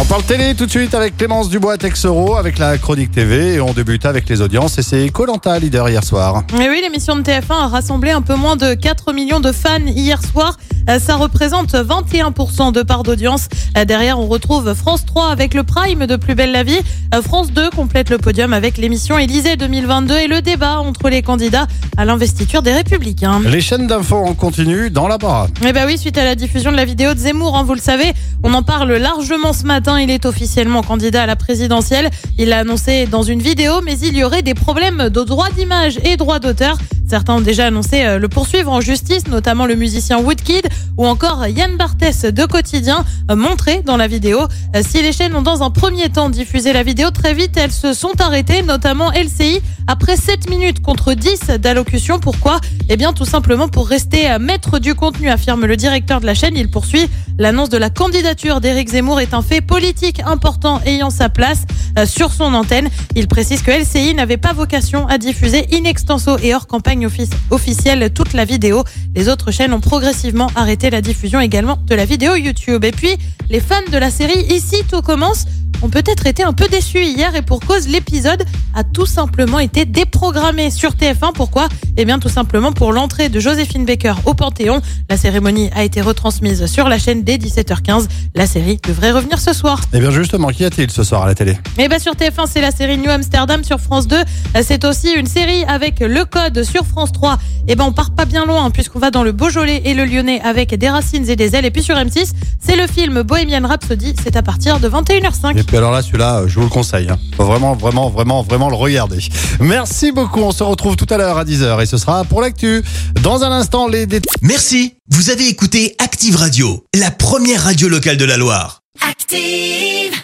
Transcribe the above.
On parle télé tout de suite avec Clémence Dubois Texero avec la chronique TV et on débute avec les audiences et c'est Colanta leader hier soir. Et oui, l'émission de TF1 a rassemblé un peu moins de 4 millions de fans hier soir. Euh, Ça représente 21% de part d'audience. Euh, Derrière, on retrouve France 3 avec le prime de Plus belle la vie. Euh, France 2 complète le podium avec l'émission Élysée 2022 et le débat entre les candidats à l'investiture des Républicains. Les chaînes d'infos en continu dans la parade. Eh ben oui, suite à la diffusion de la vidéo de Zemmour, hein, vous le savez, on en parle largement ce matin. Il est officiellement candidat à la présidentielle. Il l'a annoncé dans une vidéo, mais il y aurait des problèmes de droit d'image et droit d'auteur. Certains ont déjà annoncé euh, le poursuivre en justice, notamment le musicien Woodkid ou encore Yann Barthès de Quotidien, euh, montré dans la vidéo. Euh, Si les chaînes ont dans un premier temps diffusé la vidéo, très vite elles se sont arrêtées, notamment LCI, après 7 minutes contre 10 d'allocution. Pourquoi? Eh bien tout simplement pour rester maître du contenu, affirme le directeur de la chaîne. Il poursuit l'annonce de la candidature d'Éric Zemmour est un fait politique important ayant sa place sur son antenne. Il précise que LCI n'avait pas vocation à diffuser in extenso et hors campagne offic- officielle toute la vidéo. Les autres chaînes ont progressivement arrêté la diffusion également de la vidéo YouTube. Et puis, les fans de la série Ici tout commence ont peut-être été un peu déçus hier et pour cause l'épisode a tout simplement été déprogrammé sur TF1. Pourquoi? Eh bien tout simplement pour l'entrée de Joséphine Baker au Panthéon. La cérémonie a été retransmise sur la chaîne dès 17h15. La série devrait revenir ce soir. Et bien justement, qu'y a-t-il ce soir à la télé? Et bien sur TF1, c'est la série New Amsterdam sur France 2. C'est aussi une série avec le code sur France 3. Et ben on part pas bien loin puisqu'on va dans le Beaujolais et le Lyonnais avec des racines et des ailes. Et puis sur M6, c'est le film Bohemian Rhapsody. C'est à partir de 21h05. Et puis alors là, celui-là, euh, je vous le conseille. Hein. Faut vraiment, vraiment, vraiment, vraiment le regarder. Merci beaucoup. On se retrouve tout à l'heure à 10h et ce sera pour l'actu. Dans un instant, les détails. Merci, vous avez écouté Active Radio, la première radio locale de la Loire. Active.